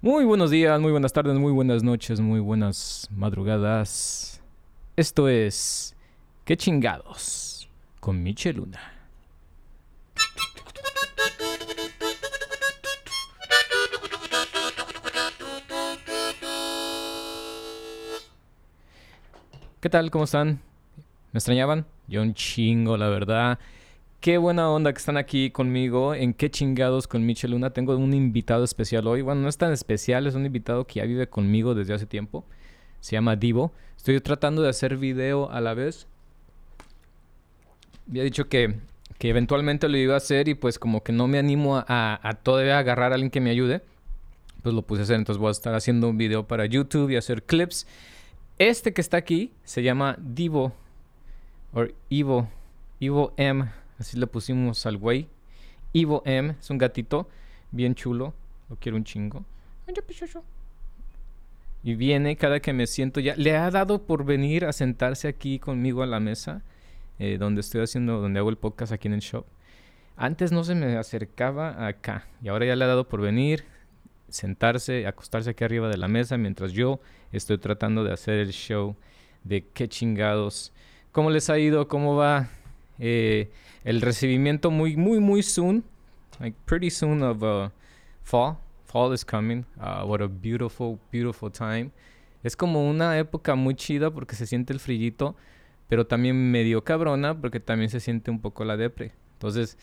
Muy buenos días, muy buenas tardes, muy buenas noches, muy buenas madrugadas. Esto es. ¿Qué chingados? Con Michel Luna. ¿Qué tal? ¿Cómo están? ¿Me extrañaban? Yo un chingo, la verdad. Qué buena onda que están aquí conmigo. En qué chingados con Michel Luna. Tengo un invitado especial hoy. Bueno, no es tan especial, es un invitado que ya vive conmigo desde hace tiempo. Se llama Divo. Estoy tratando de hacer video a la vez. Había dicho que, que eventualmente lo iba a hacer y pues como que no me animo a, a todavía agarrar a alguien que me ayude. Pues lo puse a hacer. Entonces voy a estar haciendo un video para YouTube y hacer clips. Este que está aquí se llama Divo. O Ivo. Ivo M Así le pusimos al güey. Ivo M. Es un gatito bien chulo. Lo quiero un chingo. Y viene cada que me siento ya. Le ha dado por venir a sentarse aquí conmigo a la mesa. Eh, donde estoy haciendo, donde hago el podcast aquí en el shop. Antes no se me acercaba acá. Y ahora ya le ha dado por venir, sentarse, acostarse aquí arriba de la mesa mientras yo estoy tratando de hacer el show de qué chingados. ¿Cómo les ha ido? ¿Cómo va? Eh, el recibimiento muy, muy, muy soon, like pretty soon of uh, fall. Fall is coming. Uh, what a beautiful, beautiful time. Es como una época muy chida porque se siente el frillito, pero también medio cabrona porque también se siente un poco la depre. Entonces,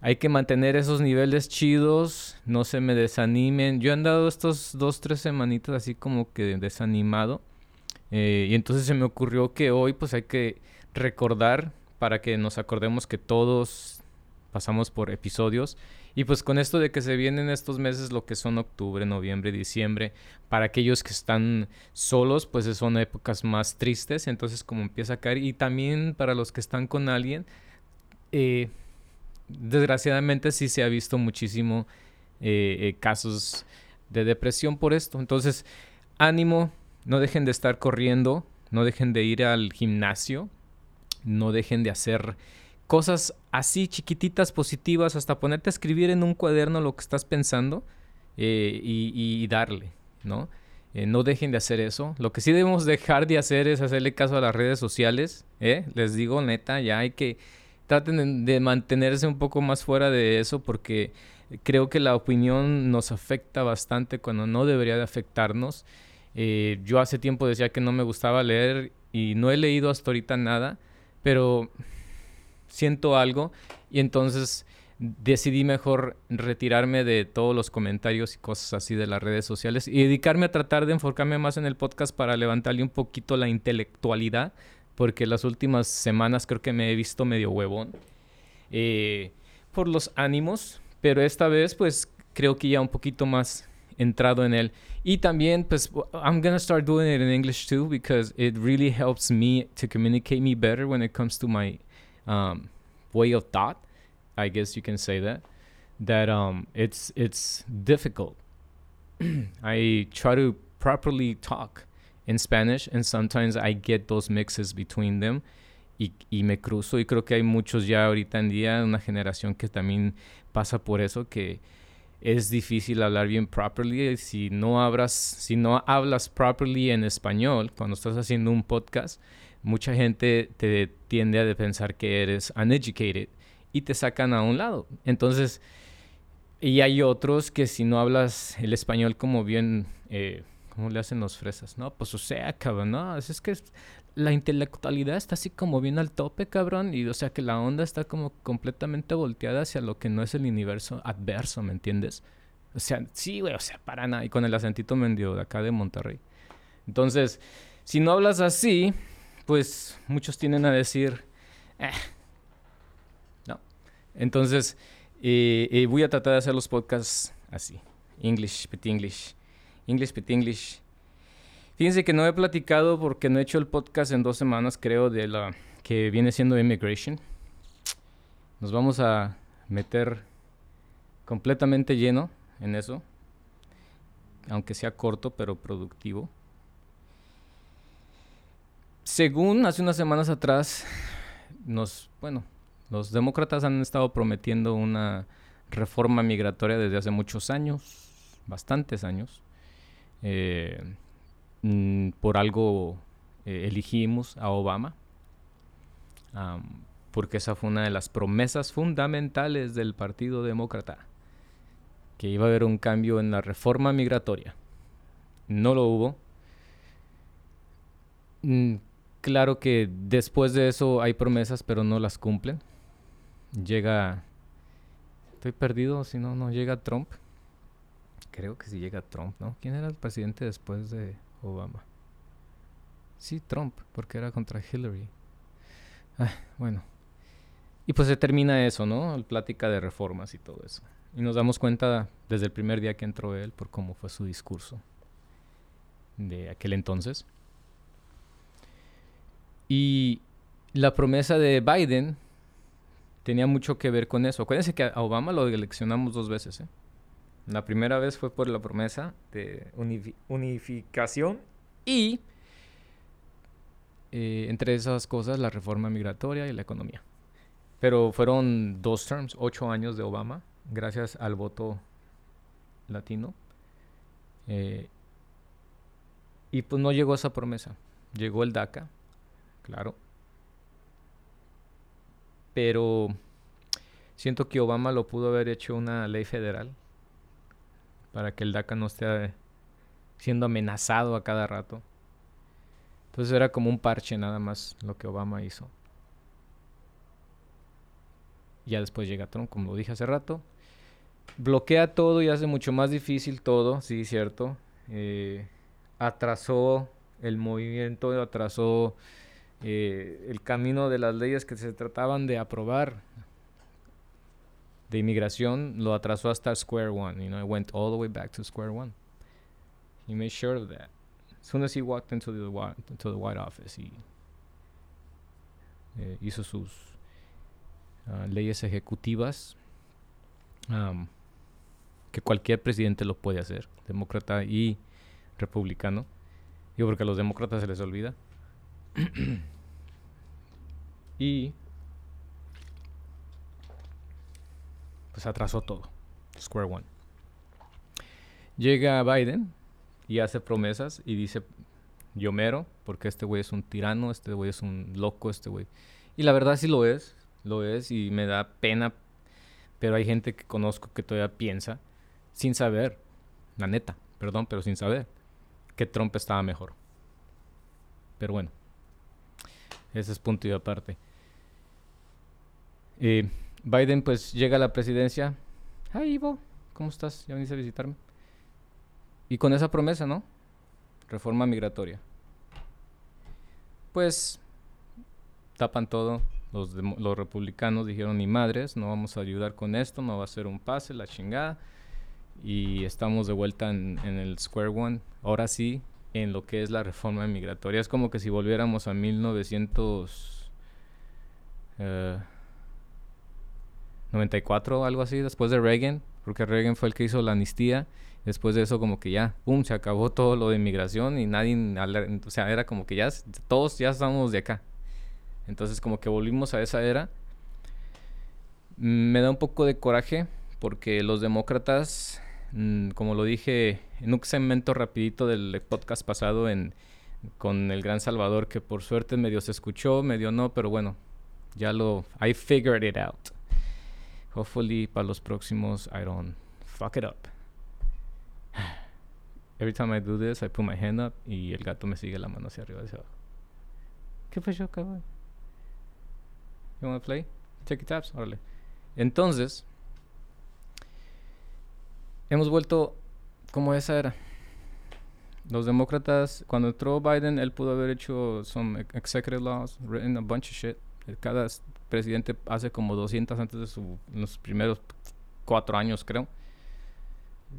hay que mantener esos niveles chidos, no se me desanimen. Yo he andado estos dos, tres semanitas así como que desanimado. Eh, y entonces se me ocurrió que hoy pues hay que recordar para que nos acordemos que todos pasamos por episodios. Y pues con esto de que se vienen estos meses, lo que son octubre, noviembre, diciembre, para aquellos que están solos, pues son épocas más tristes, entonces como empieza a caer. Y también para los que están con alguien, eh, desgraciadamente sí se ha visto muchísimo eh, eh, casos de depresión por esto. Entonces, ánimo, no dejen de estar corriendo, no dejen de ir al gimnasio, no dejen de hacer cosas así chiquititas, positivas, hasta ponerte a escribir en un cuaderno lo que estás pensando eh, y, darle, ¿no? Eh, no dejen de hacer eso. Lo que sí debemos dejar de hacer es hacerle caso a las redes sociales. ¿eh? Les digo, neta, ya hay que... Traten de mantenerse un poco más fuera de eso porque creo que la opinión nos afecta bastante cuando no debería de afectarnos. yo hace tiempo decía que no me gustaba leer y no he leído hasta ahorita nada pero siento algo y entonces decidí mejor retirarme de todos los comentarios y cosas así de las redes sociales y dedicarme a tratar de enfocarme más en el podcast para levantarle un poquito la intelectualidad, porque las últimas semanas creo que me he visto medio huevón eh, por los ánimos, pero esta vez pues creo que ya un poquito más entrado en él. Y también, pues, I'm gonna start doing it in English too because it really helps me to communicate me better when it comes to my um, way of thought. I guess you can say that. That um, it's it's difficult. I try to properly talk in Spanish, and sometimes I get those mixes between them. Y, y, me cruzo y creo que hay muchos ya ahorita en día, una generación que también pasa por eso, que es difícil hablar bien properly. Si no, hablas, si no hablas properly en español cuando estás haciendo un podcast, mucha gente te tiende a pensar que eres uneducated y te sacan a un lado. Entonces, y hay otros que si no hablas el español como bien, eh, ¿cómo le hacen los fresas? No, pues o sea, cabrón, no, es, es que la intelectualidad está así como bien al tope, cabrón. Y o sea que la onda está como completamente volteada hacia lo que no es el universo adverso, ¿me entiendes? O sea, sí, güey, o sea, para nada. Y con el acentito mendio de acá de Monterrey. Entonces, si no hablas así, pues muchos tienden a decir, eh, no. Entonces, voy a tratar de hacer los podcasts así. English, pit English. English, pit English. Fíjense que no he platicado porque no he hecho el podcast en dos semanas, creo, de la que viene siendo Immigration. Nos vamos a meter completamente lleno en eso, aunque sea corto pero productivo. Según hace unas semanas atrás, nos, bueno, los demócratas han estado prometiendo una reforma migratoria desde hace muchos años, bastantes años. Eh, mm, por algo eh, elegimos a Obama, porque esa fue una de las promesas fundamentales del Partido Demócrata, que iba a haber un cambio en la reforma migratoria. No lo hubo. Mm, claro que después de eso hay promesas, pero no las cumplen. Llega... Estoy perdido, si no, no llega Trump. Creo que si llega Trump, ¿no? ¿Quién era el presidente después de Obama? Sí, Trump, porque era contra Hillary. bueno. Y pues se termina eso, ¿no? plática de reformas y todo eso. Y nos damos cuenta desde el primer día que entró él por cómo fue su discurso de aquel entonces. Y la promesa de Biden tenía mucho que ver con eso. Acuérdense que a Obama lo eleccionamos dos veces. ¿eh? La primera vez fue por la promesa de unificación y eh, entre esas cosas la reforma migratoria y la economía. Pero fueron dos terms, ocho años de Obama, gracias al voto latino. Eh, y pues no llegó esa promesa. Llegó el DACA, claro. Pero siento que Obama lo pudo haber hecho una ley federal para que el DACA no esté siendo amenazado a cada rato. Entonces era como un parche nada más lo que Obama hizo. Ya después llega Trump, como lo dije hace rato. Bloquea todo y hace mucho más difícil todo, sí, cierto. Eh, atrasó el movimiento, atrasó eh, el camino de las leyes que se trataban de aprobar de inmigración, lo atrasó hasta square one. You know, it went all the way back to square one. He made sure of that. As soon as he walked into the White, into the White Office, he eh, hizo sus uh, leyes ejecutivas que cualquier presidente lo puede hacer, demócrata y republicano. Digo porque a los demócratas se les olvida. y pues atrasó todo. Square One. Llega Biden y hace promesas y dice, yo mero, porque este güey es un tirano, este güey es un loco, este güey. Y la verdad sí lo es, lo es y me da pena, pero hay gente que conozco que todavía piensa sin saber, la neta, perdón, pero sin saber que Trump estaba mejor. Pero bueno, ese es punto y aparte. Eh, Biden pues llega a la presidencia. Hi Ivo, ¿cómo estás? Ya viniste a visitarme. Y con esa promesa, ¿no? Reforma migratoria. Pues tapan todo. Los, los republicanos dijeron, ni madres, no vamos a ayudar con esto, no va a ser un pase, la chingada y estamos de vuelta en, el Square One. Ahora sí, en lo que es la reforma migratoria. Es como que si volviéramos a 1994 o algo así, después de Reagan, porque Reagan fue el que hizo la amnistía. Después de eso, como que ya, pum, se acabó todo lo de inmigración y nadie, o sea, era como que ya, todos ya estamos de acá. Entonces, como que volvimos a esa era. Me da un poco de coraje porque los demócratas Mm, como lo dije en un segmento rapidito del podcast pasado en, con el Gran Salvador, que por suerte medio se escuchó, medio no, pero bueno, ya lo... I figured it out. Hopefully para los próximos I don't fuck it up. Every time I do this, I put my hand up y el gato me sigue la mano hacia arriba hacia abajo. ¿Qué yo, cabrón? You wanna play? Check it taps, órale. Entonces, hemos vuelto como esa era. Los demócratas, cuando entró Biden, él pudo haber hecho some executive laws, written a bunch of shit. Cada presidente hace como 200 antes de su, los primeros cuatro años, creo.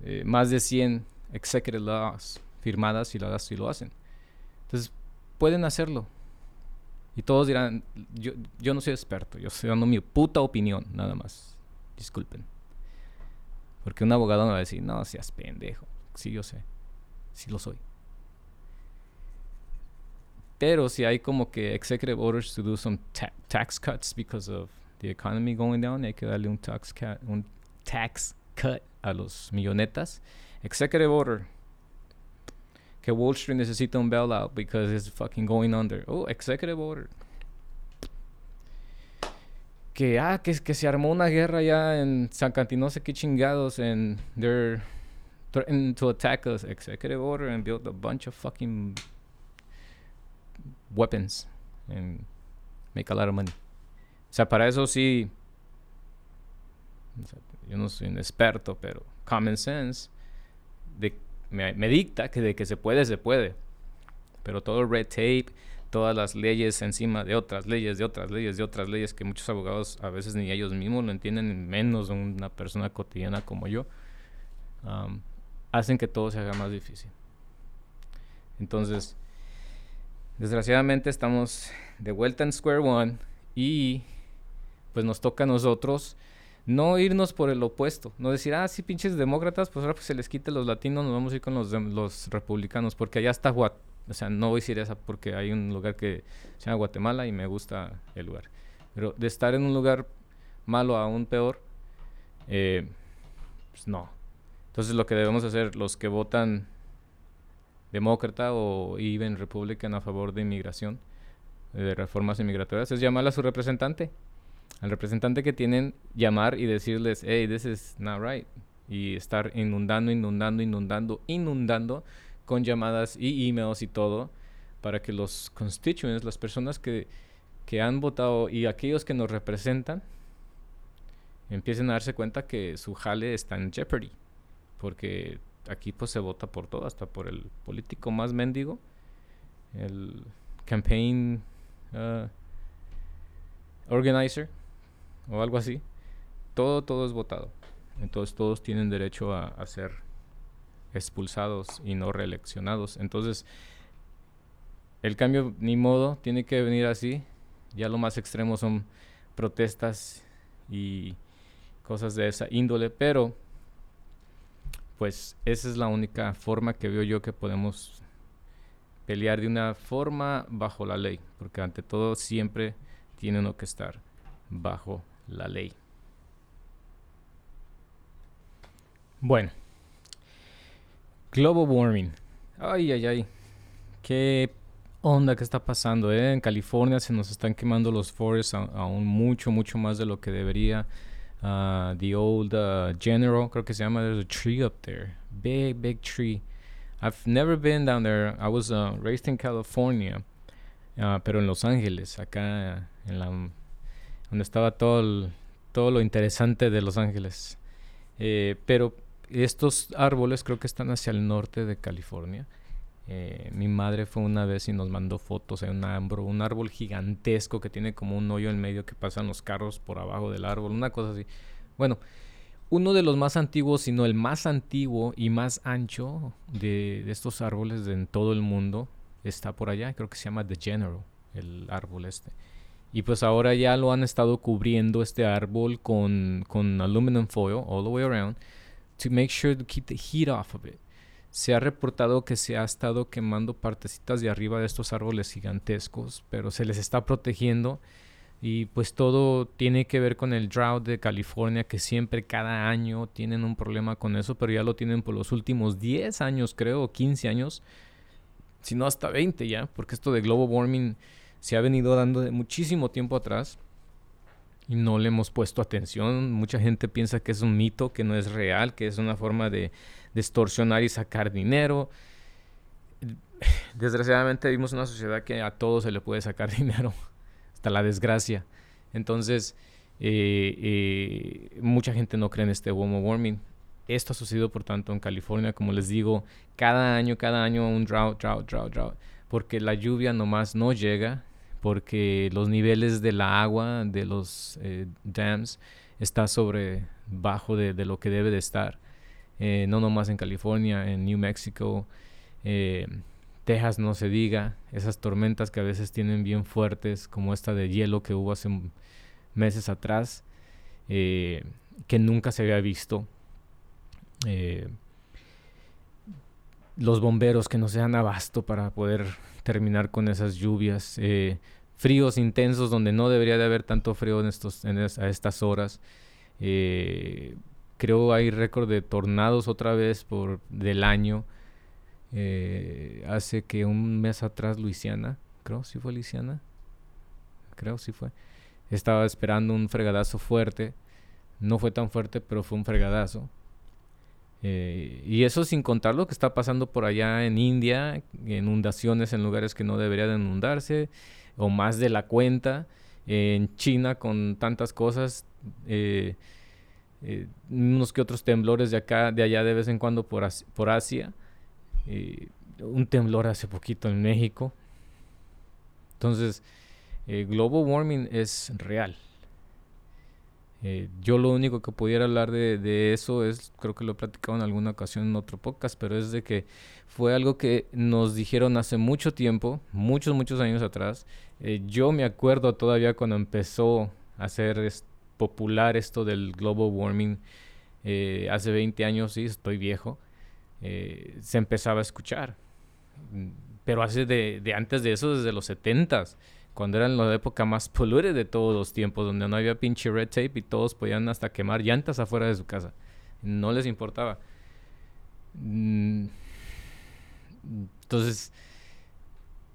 Eh, más de 100 executive laws firmadas y las lo hacen. Entonces, pueden hacerlo. Y todos dirán, yo, yo no soy experto, yo estoy dando mi puta opinión, nada más. Disculpen. Porque un abogado no va a decir, no seas pendejo. Sí, yo sé. Sí lo soy. Pero si hay como que executive orders to do some tax cuts because of the economy going down, hay que darle un tax, cut, un tax cut a los millonetas. executive order. Que Wall Street necesita un bailout because it's fucking going under. Oh, executive order. Que, ah, que, que se armó una guerra ya en San Cantino, no sé qué chingados, and they're threatening to attack us. Executive order and build a bunch of fucking weapons and make a lot of money. O sea, para eso sí. yo no soy un experto, pero common sense me, dicta que de que se puede, se puede. Pero todo el red tape, todas las leyes encima de otras leyes, de otras leyes, de otras leyes, que muchos abogados a veces ni ellos mismos lo entienden, menos una persona cotidiana como yo, um, hacen que todo se haga más difícil. Entonces, desgraciadamente estamos de vuelta en Square One y pues nos toca a nosotros no irnos por el opuesto, no decir, ah, sí, pinches demócratas, pues ahora pues se les quite los latinos, nos vamos a ir con los, los republicanos, porque allá está Guatemala, o sea, no voy a decir esa porque hay un lugar que se llama Guatemala y me gusta el lugar. Pero de estar en un lugar malo aún peor, eh, pues no. Entonces lo que debemos hacer, los que votan demócrata o even republican a favor de inmigración, de reformas inmigratorias, es llamar a su representante al representante que tienen, llamar y decirles, hey, this is not right. Y estar inundando, inundando, inundando, inundando con llamadas y emails y todo para que los constituents, las personas que, que han votado y aquellos que nos representan, empiecen a darse cuenta que su jale está en jeopardy. Porque aquí pues se vota por todo, hasta por el político más mendigo, el campaign uh, organizer o algo así, todo, todo es votado. Entonces todos tienen derecho a, ser expulsados y no reeleccionados. Entonces, el cambio ni modo, tiene que venir así. Ya lo más extremo son protestas y cosas de esa índole, pero pues esa es la única forma que veo yo que podemos pelear de una forma bajo la ley, porque ante todo siempre tiene que estar bajo la ley. Bueno, global warming. Ay, ay, ay. Qué onda que está pasando, ¿eh? En California se nos están quemando los forests aún mucho, mucho más de lo que debería. Uh, the old uh, general, creo que se llama, there's a tree up there. Big, big tree. I've never been down there. I was uh, raised in California, uh, pero en Los Ángeles, acá en la donde estaba todo, todo lo interesante de Los Ángeles. Eh, pero estos árboles creo que están hacia el norte de California. Eh, mi madre fue una vez y nos mandó fotos de un árbol, un árbol gigantesco que tiene como un hoyo en medio que pasan los carros por abajo del árbol, una cosa así. Bueno, uno de los más antiguos, sino el más antiguo y más ancho de, estos árboles en todo el mundo está por allá. Creo que se llama The General, el árbol este. Y pues ahora ya lo han estado cubriendo este árbol con, con aluminum foil all the way around to make sure to keep the heat off of it. Se ha reportado que se ha estado quemando partecitas de arriba de estos árboles gigantescos, pero se les está protegiendo y pues todo tiene que ver con el drought de California que siempre cada año tienen un problema con eso, pero ya lo tienen por los últimos 10 años creo, o 15 años, si no hasta 20 ya, porque esto de global warming se ha venido dando de muchísimo tiempo atrás y no le hemos puesto atención. Mucha gente piensa que es un mito, que no es real, que es una forma de, extorsionar y sacar dinero. Desgraciadamente vivimos una sociedad que a todo se le puede sacar dinero, hasta la desgracia. Entonces, eh, eh, mucha gente no cree en este global warming. Esto ha sucedido, por tanto, en California, como les digo, cada año, cada año un drought, drought, drought, drought, porque la lluvia nomás no llega porque los niveles de la agua de los eh, dams está sobre bajo de, lo que debe de estar. Eh, no nomás en California, en New Mexico, eh, Texas no se diga, esas tormentas que a veces tienen bien fuertes, como esta de hielo que hubo hace meses atrás, que nunca se había visto. los bomberos que no se dan abasto para poder terminar con esas lluvias. Eh, fríos intensos donde no debería de haber tanto frío en estos, a estas horas. Eh, creo hay récord de tornados otra vez por del año. Eh, hace que un mes atrás Luisiana, creo si fue Luisiana, creo si fue, estaba esperando un fregadazo fuerte. No fue tan fuerte, pero fue un fregadazo. Eh, y eso sin contar lo que está pasando por allá en India, inundaciones en lugares que no deberían inundarse, o más de la cuenta. en China con tantas cosas, eh, eh, unos que otros temblores de acá, de allá de vez en cuando por, por Asia. un temblor hace poquito en México. Entonces, global warming es real. Eh, yo lo único que pudiera hablar de, eso es, creo que lo he platicado en alguna ocasión en otro podcast, pero es de que fue algo que nos dijeron hace mucho tiempo, muchos, muchos años atrás. Eh, yo me acuerdo todavía cuando empezó a ser popular esto del global warming, eh, hace 20 años, sí, estoy viejo, se empezaba a escuchar. Pero hace de, antes de eso, desde los 70s cuando era la época más polluted de todos los tiempos, donde no había pinche red tape y todos podían hasta quemar llantas afuera de su casa. No les importaba. Entonces,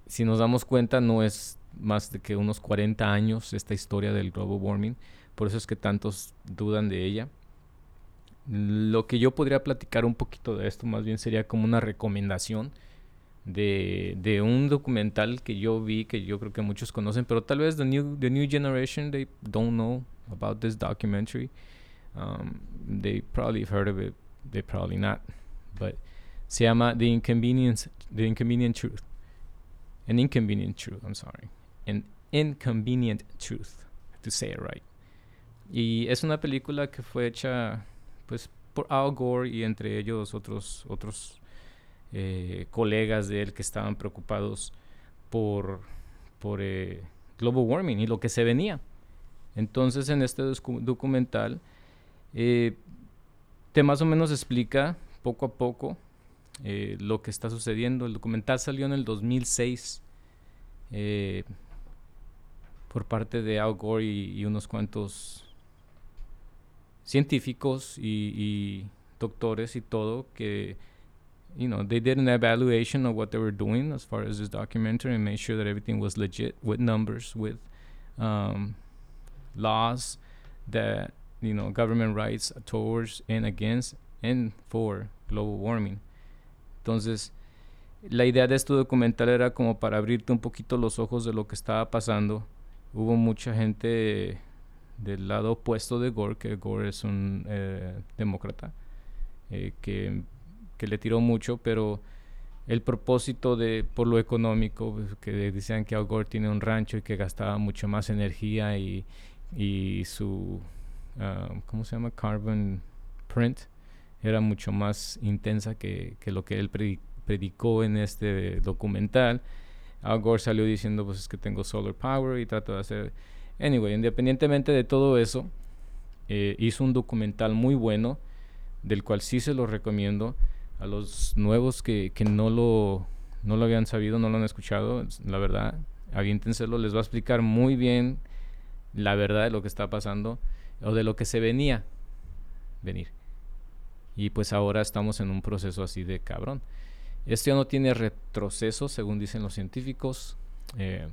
si nos damos cuenta, no es más de que unos 40 años esta historia del global warming. Por eso es que tantos dudan de ella. Lo que yo podría platicar un poquito de esto, más bien sería como una recomendación de, un documental que yo vi, que yo creo que muchos conocen, pero tal vez the new, the new generation, they don't know about this documentary. Um, they probably heard of it, they probably not. But se llama The Inconvenience, The Inconvenient Truth. An Inconvenient Truth, I'm sorry. An Inconvenient Truth, to say it right. Y es una película que fue hecha pues por Al Gore y entre ellos otros otros eh, colegas de él que estaban preocupados por, por eh, global warming y lo que se venía. Entonces en este documental eh, te más o menos explica poco a poco lo que está sucediendo. El documental salió en el 2006 por parte de Al Gore y, unos cuantos científicos y, y doctores y todo que you know, they did an evaluation of what they were doing as far as this documentary and made sure that everything was legit with numbers, with um, laws that, you know, government rights towards and against and for global warming. Entonces, la idea de este documental era como para abrirte un poquito los ojos de lo que estaba pasando. Hubo mucha gente del lado opuesto de Gore, que Gore es un eh, demócrata, eh, que que le tiró mucho, pero el propósito de por lo económico, pues, que decían que Al Gore tiene un rancho y que gastaba mucho más energía y, y su, uh, ¿cómo se llama? Carbon print era mucho más intensa que, que lo que él predicó en este documental. Al Gore salió diciendo, pues es que tengo solar power y trato de hacer... Anyway, independientemente de todo eso, eh, hizo un documental muy bueno, del cual sí se lo recomiendo a los nuevos que, que no, lo, no lo habían sabido, no lo han escuchado, la verdad, aviéntenselo, les va a explicar muy bien la verdad de lo que está pasando o de lo que se venía venir. Y pues ahora estamos en un proceso así de cabrón. Esto ya no tiene retroceso, según dicen los científicos. Eh,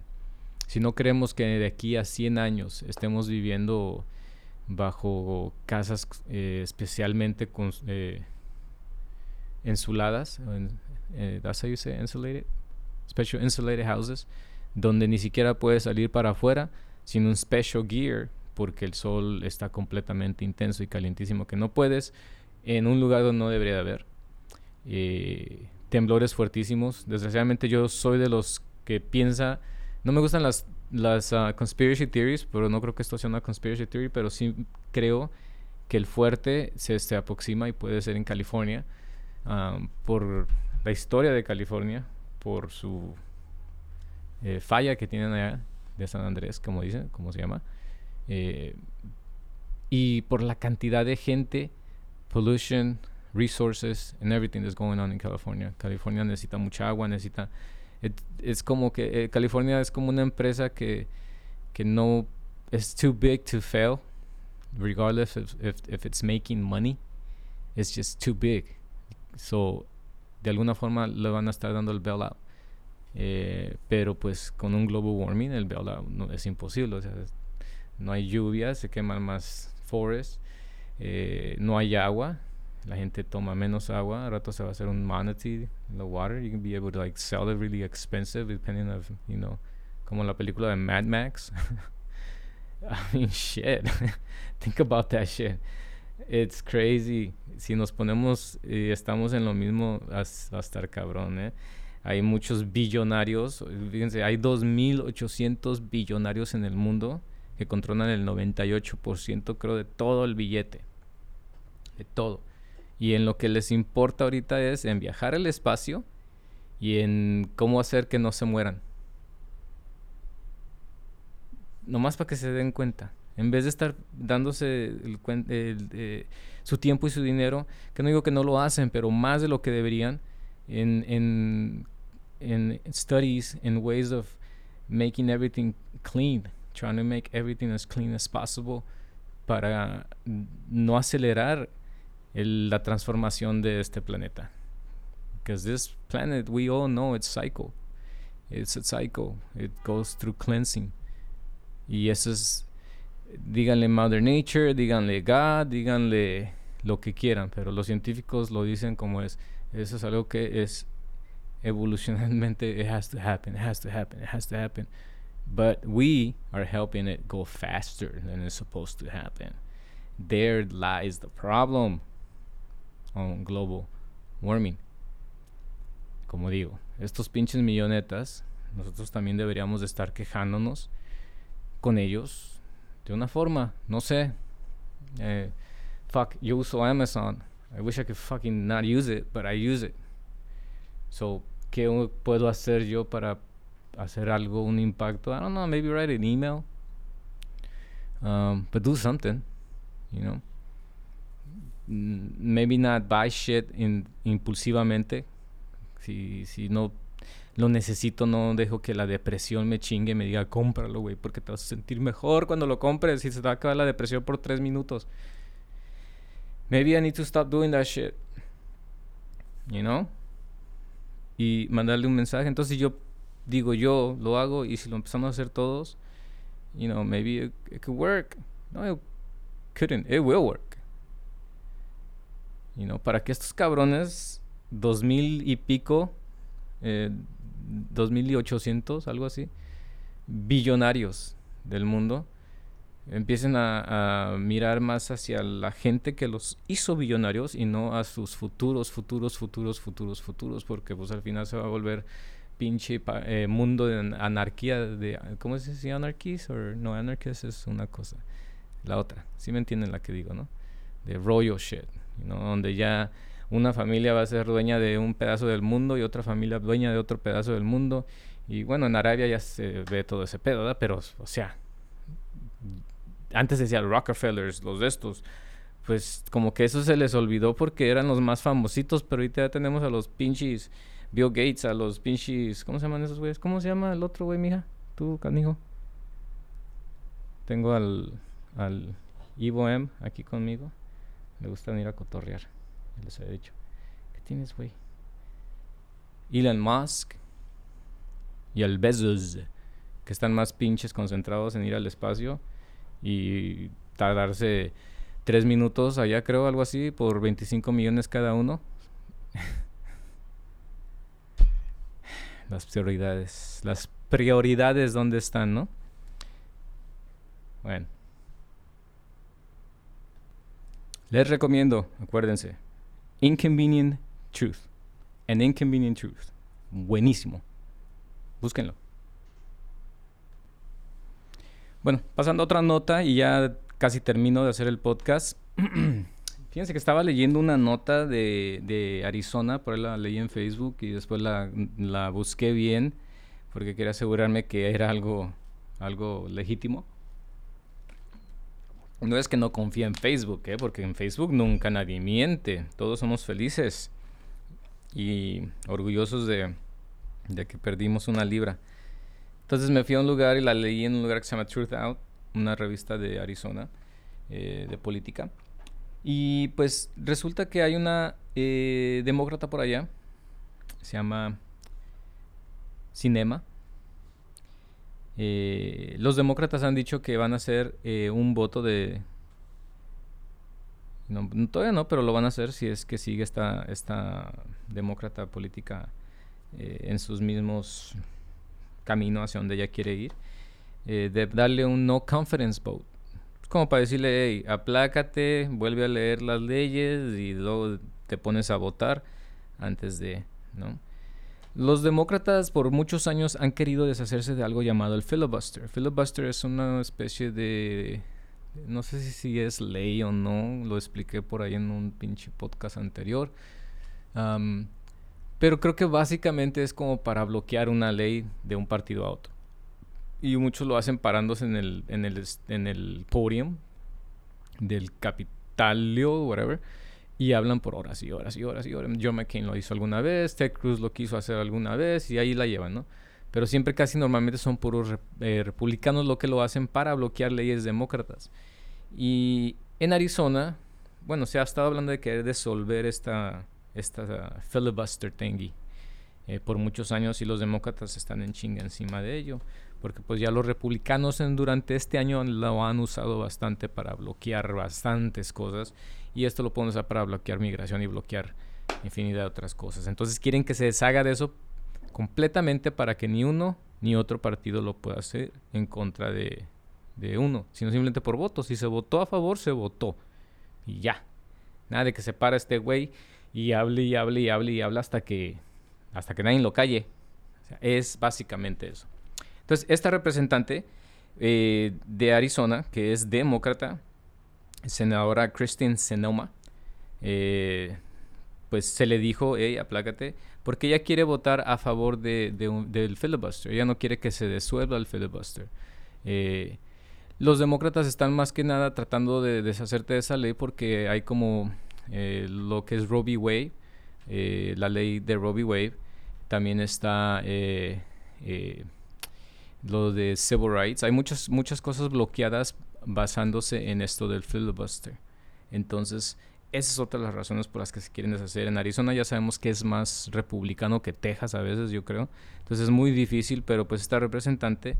si no creemos que de aquí a 100 años estemos viviendo bajo casas eh, especialmente con, eh, insuladas, eh, that's how you say insulated, special insulated houses, donde ni siquiera puedes salir para afuera sin un special gear porque el sol está completamente intenso y calientísimo que no puedes en un lugar donde no debería haber. Eh, temblores fuertísimos. Desgraciadamente yo soy de los que piensa, no me gustan las, las uh, conspiracy theories, pero no creo que esto sea una conspiracy theory, pero sí creo que el fuerte se, aproxima y puede ser en California por la historia de California, por su eh, falla que tienen allá de San Andrés, como dicen, como se llama, eh, y por la cantidad de gente, pollution, resources, and everything that's going on in California. California necesita mucha agua, necesita... es como que eh, California es como una empresa que, que no es too big to fail, regardless if, if, if it's making money it's just too big. So, de alguna forma le van a estar dando el bailout. Eh, pero pues con un global warming el bailout no, es imposible. O sea, no hay lluvia, se queman más forests, eh, no hay agua, la gente toma menos agua, a rato se va a hacer un manatee in the water, you can be able to like sell it really expensive depending of, you know, como la película de Mad Max. I mean, shit. Think about that shit. It's crazy. Si nos ponemos y estamos en lo mismo, va a estar cabrón, ¿eh? Hay muchos billonarios. Fíjense, hay 2.800 billonarios en el mundo que controlan el 98%, creo, de todo el billete. De todo. Y en lo que les importa ahorita es en viajar al espacio y en cómo hacer que no se mueran. Nomás para que se den cuenta. En vez de estar dándose el, eh, su tiempo y su dinero, que no digo que no lo hacen, pero más de lo que deberían, en, en, en studies, en ways of making everything clean trying to make everything as clean as possible para no acelerar el, la transformación de este planeta. Because this planet, we all know it's cycle. It's a cycle. It goes through cleansing. Y eso es, díganle Mother Nature, díganle God, díganle lo que quieran, pero los científicos lo dicen como es. Eso es algo que es evolucionalmente, it has to happen, it has to happen, it has to happen. but we are helping it go faster than it's supposed to happen. There lies the problem on global warming. Como digo, estos pinches millonetas, nosotros también deberíamos de estar quejándonos con ellos de una forma, no sé. Eh, fuck, yo uso Amazon. I wish I could fucking not use it, but I use it. So, ¿qué puedo hacer yo para hacer algo, un impacto. I don't know, maybe write an email. Um, but do something, you know. Maybe not buy shit in, impulsivamente. Si, si no lo necesito, no dejo que la depresión me chingue, me diga, cómpralo, güey, porque te vas a sentir mejor cuando lo compres y se te va a acabar la depresión por tres minutos. Maybe I need to stop doing that shit. You know? Y mandarle un mensaje. Entonces yo digo yo, lo hago y si lo empezamos a hacer todos, you know, maybe it, could work. No, it couldn't. It will work. Para que estos cabrones, dos mil y pico, eh, dos mil y ochocientos, algo así, billonarios del mundo, empiecen a, mirar más hacia la gente que los hizo billonarios y no a sus futuros, futuros, futuros, futuros, futuros, porque pues al final se va a volver pinche eh, mundo de anarquía, de, ¿cómo se dice? ¿Anarquís? No, anarquist es una cosa. La otra, ¿sí me entienden la que digo, no? De royal shit, Donde ya una familia va a ser dueña de un pedazo del mundo y otra familia dueña de otro pedazo del mundo. Y bueno, en Arabia ya se ve todo ese pedo, ¿verdad? Pero, o sea, antes decía Rockefellers, los de estos, pues como que eso se les olvidó porque eran los más famositos, pero ahorita ya tenemos a los pinches Bill Gates, a los pinches. ¿Cómo se llaman esos güeyes? ¿Cómo se llama el otro güey, mija? Tú, canijo. Tengo al, al Ivo M aquí conmigo. Le gusta venir a cotorrear. Ya les había dicho. ¿Qué tienes, güey? Elon Musk y el Bezos, que están más pinches concentrados en ir al espacio y tardarse tres minutos allá, creo, algo así, por 25 millones cada uno. las prioridades. Las prioridades dónde están, ¿no? Bueno. Les recomiendo, acuérdense, Inconvenient Truth. An Inconvenient Truth. Buenísimo. Búsquenlo. Bueno, pasando a otra nota y ya casi termino de hacer el podcast. Fíjense que estaba leyendo una nota de, de, Arizona, por ahí la leí en Facebook y después la, la, busqué bien porque quería asegurarme que era algo, algo legítimo. No es que no confíe en Facebook, ¿eh? porque en Facebook nunca nadie miente, todos somos felices y orgullosos de, que perdimos una libra. Entonces me fui a un lugar y la leí en un lugar que se llama Truth Out, una revista de Arizona eh, de política. Y pues resulta que hay una eh, demócrata por allá, se llama Cinema. Eh, los demócratas han dicho que van a hacer eh, un voto de... No, todavía no, pero lo van a hacer si es que sigue esta, esta demócrata política en sus mismos caminos hacia donde ella quiere ir. de darle un no confidence vote como para decirle, hey, aplácate, vuelve a leer las leyes y luego te pones a votar antes de, ¿no? Los demócratas por muchos años han querido deshacerse de algo llamado el filibuster. filibuster es una especie de, no sé si es ley o no, lo expliqué por ahí en un pinche podcast anterior. pero creo que básicamente es como para bloquear una ley de un partido a otro y muchos lo hacen parándose en el, en el, en el podium del Capitalio, whatever, y hablan por horas y horas y horas y horas. John McCain lo hizo alguna vez, Ted Cruz lo quiso hacer alguna vez y ahí la llevan, ¿no? Pero siempre casi normalmente son puros eh, republicanos lo que lo hacen para bloquear leyes demócratas. Y en Arizona, bueno, se ha estado hablando de querer disolver esta, esta filibuster thingy eh, por muchos años y los demócratas están en chinga encima de ello porque pues ya los republicanos en, durante este año lo han usado bastante para bloquear bastantes cosas y esto lo podemos usar para bloquear migración y bloquear infinidad de otras cosas. Entonces quieren que se deshaga de eso completamente para que ni uno ni otro partido lo pueda hacer en contra de, de uno, sino simplemente por voto. Si se votó a favor, se votó. Y ya. Nada de que se para este güey y hable y hable y hable y hable hasta que, hasta que nadie lo calle. es básicamente eso. Entonces, esta representante eh, de Arizona, que es demócrata, senadora Christine Senoma, eh, pues se le dijo, hey, aplácate, porque ella quiere votar a favor de, del filibuster. Ella no quiere que se desuelva el filibuster. Eh, los demócratas están más que nada tratando de deshacerte de esa ley porque hay como lo que es Roe v. Wade, la ley de Roe v. Wade, también está lo de civil rights. Hay muchas, muchas cosas bloqueadas basándose en esto del filibuster. Entonces, esa es otra de las razones por las que se quieren deshacer. En Arizona ya sabemos que es más republicano que Texas a veces, yo creo. Entonces es muy difícil, pero pues esta representante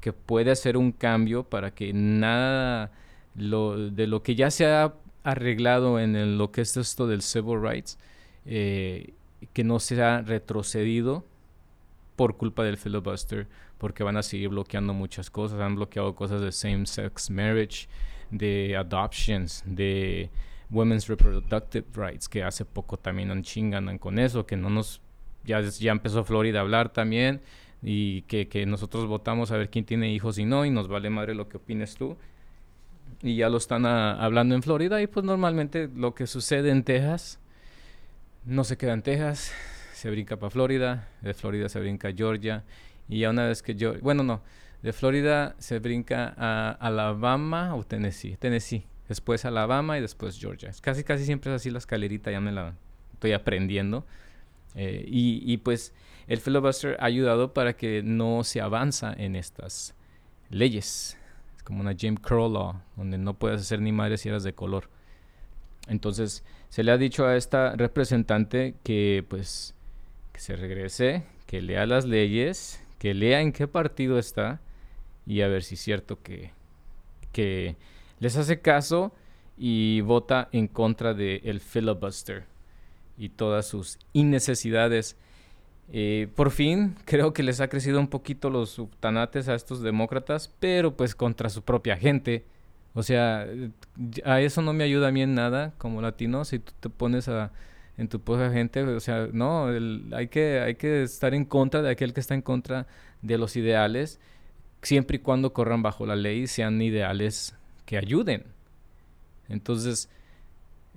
que puede hacer un cambio para que nada lo, de lo que ya se ha arreglado en lo que es esto del civil rights, eh, que no sea retrocedido por culpa del filibuster, porque van a seguir bloqueando muchas cosas. Han bloqueado cosas de same-sex marriage, de adoptions, de women's reproductive rights, que hace poco también han chingan con eso, que no nos... Ya, ya empezó Florida a hablar también y que, que nosotros votamos a ver quién tiene hijos y no, y nos vale madre lo que opines tú. Y ya lo están hablando en Florida y pues normalmente lo que sucede en Texas no se queda en Texas, se brinca para Florida, de Florida se brinca a Georgia y ya una vez que yo, bueno, no, de Florida se brinca a Alabama o Tennessee, Tennessee, después Alabama y después Georgia. Casi, casi siempre es así la escalerita, ya me la estoy aprendiendo. Eh, y, y, pues el filibuster ha ayudado para que no se avanza en estas leyes. Es como una Jim Crow law, donde no puedes hacer ni madre si eras de color. Entonces se le ha dicho a esta representante que pues que se regrese, que lea las leyes, que lea en qué partido está y a ver si es cierto que, que les hace caso y vota en contra del filibuster y todas sus innecesidades. Eh, por fin creo que les ha crecido un poquito los subtanates a estos demócratas, pero pues contra su propia gente. O sea, a eso no me ayuda a mí en nada como latino si tú te pones a en tu poca gente, o sea, no, hay, que, hay que estar en contra de aquel que está en contra de los ideales, siempre y cuando corran bajo la ley sean ideales que ayuden. Entonces,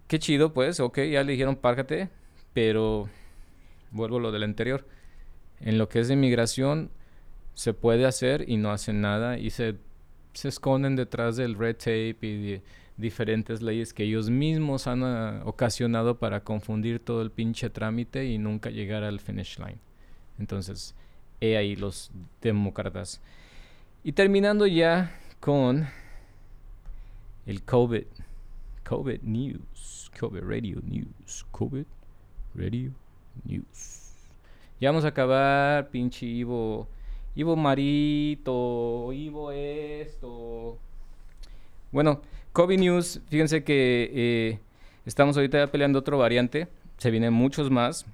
qué chido, pues, ok, ya le dijeron párgate, pero vuelvo a lo del anterior. En lo que es de inmigración, se puede hacer y no hacen nada y se, se esconden detrás del red tape y de, diferentes leyes que ellos mismos han ah, ocasionado para confundir todo el pinche trámite y nunca llegar al finish line. Entonces, he ahí los demócratas. Y terminando ya con el COVID. COVID News. COVID Radio News. COVID Radio News. Ya vamos a acabar, pinche Ivo. Ivo Marito. Ivo esto. Bueno, COVID News. Fíjense que eh, estamos ahorita peleando otro variante. Se vienen muchos más.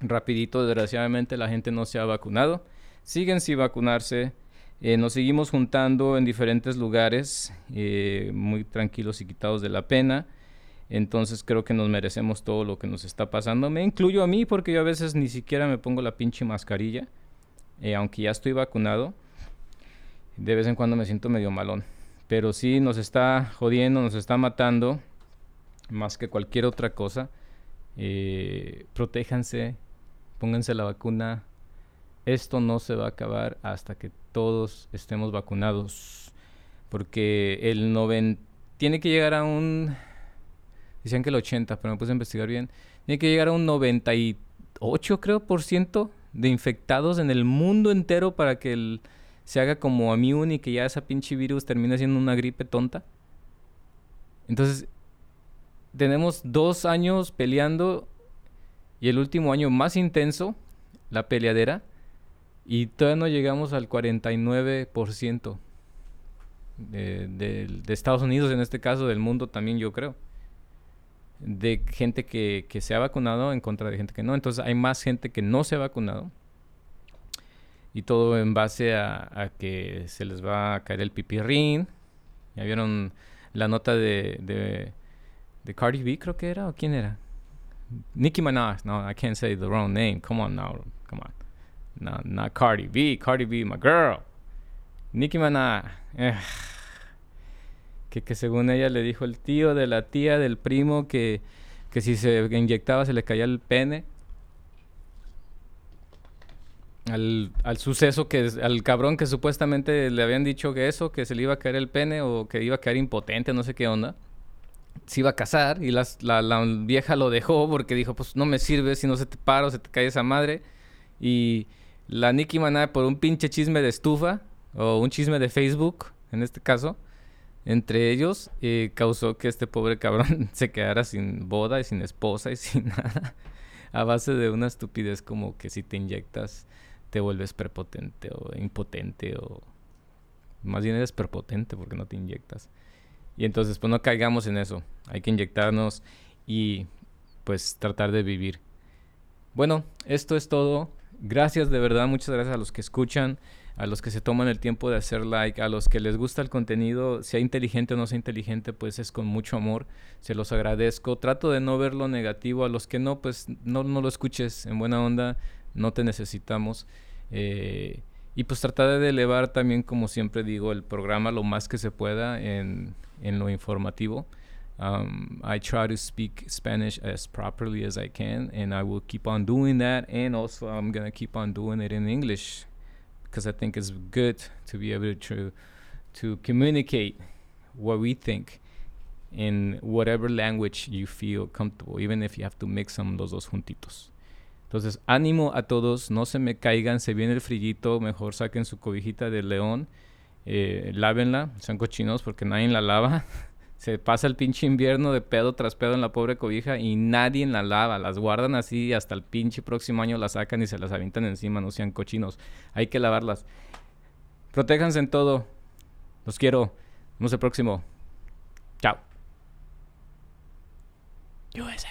Rapidito, desgraciadamente la gente no se ha vacunado. Siguen sin vacunarse. Eh, nos seguimos juntando en diferentes lugares, eh, muy tranquilos y quitados de la pena. Entonces creo que nos merecemos todo lo que nos está pasando. Me incluyo a mí porque yo a veces ni siquiera me pongo la pinche mascarilla, eh, aunque ya estoy vacunado. De vez en cuando me siento medio malón. Pero sí nos está jodiendo, nos está matando, más que cualquier otra cosa. protéjanse, pónganse la vacuna, esto no se va a acabar hasta que todos estemos vacunados. Porque el 90 tiene que llegar a un decían que el 80, pero me puse a investigar bien. Tiene que llegar a un 98 creo por ciento de infectados en el mundo entero para que se haga como immune y que ya esa pinche virus termine siendo una gripe tonta. Entonces, tenemos dos años peleando y el último año más intenso, la peleadera, y todavía no llegamos al 49% de, de, Estados Unidos, en este caso del mundo también yo creo. De gente que, que, se ha vacunado en contra de gente que no. Entonces hay más gente que no se ha vacunado. Y todo en base a, que se les va a caer el pipirrín. Ya vieron la nota de, de, Cardi B, creo que era, o quién era? Nicki Minaj. No, I can't say the wrong name. Come on now. Come on. No, not Cardi B. Cardi B, my girl. Nicki Minaj. Eh. Que, que según ella le dijo el tío de la tía del primo que, que si se inyectaba se le caía el pene. Al, al, suceso que al cabrón que supuestamente le habían dicho que eso, que se le iba a caer el pene o que iba a caer impotente, no sé qué onda. Se iba a casar y la, la, vieja lo dejó porque dijo, pues no me sirve si no se te paro, se te cae esa madre. Y, la Nicki Minaj por un pinche chisme de estufa o un chisme de Facebook, en este caso, entre ellos, eh, causó que este pobre cabrón se quedara sin boda y sin esposa y sin nada, a base de una estupidez como que si te inyectas te vuelves prepotente o impotente o más bien eres prepotente porque no te inyectas. Y entonces pues no caigamos en eso, hay que inyectarnos y pues tratar de vivir. Bueno, esto es todo. Gracias de verdad, muchas gracias a los que escuchan, a los que se toman el tiempo de hacer like, a los que les gusta el contenido, sea inteligente o no sea inteligente, pues es con mucho amor, se los agradezco. Trato de no ver lo negativo, a los que no, pues no, no lo escuches en buena onda, no te necesitamos. Eh, y pues tratar de elevar también, como siempre digo, el programa lo más que se pueda en, lo informativo. Um, I try to speak Spanish as properly as I can, and I will keep on doing that. And also, I'm gonna keep on doing it in English because I think it's good to be able to to communicate what we think in whatever language you feel comfortable, even if you have to mix them los dos juntitos. Entonces, ánimo a todos, no se me caigan, se viene el frillito, mejor saquen su cobijita de león, eh, lávenla, sean cochinos porque nadie la lava. Se pasa el pinche invierno de pedo tras pedo en la pobre cobija y nadie la lava. Las guardan así hasta el pinche próximo año las sacan y se las avientan encima. No sean cochinos. Hay que lavarlas. Protéjanse en todo. Los quiero. Nos vemos el próximo. Chao. USA,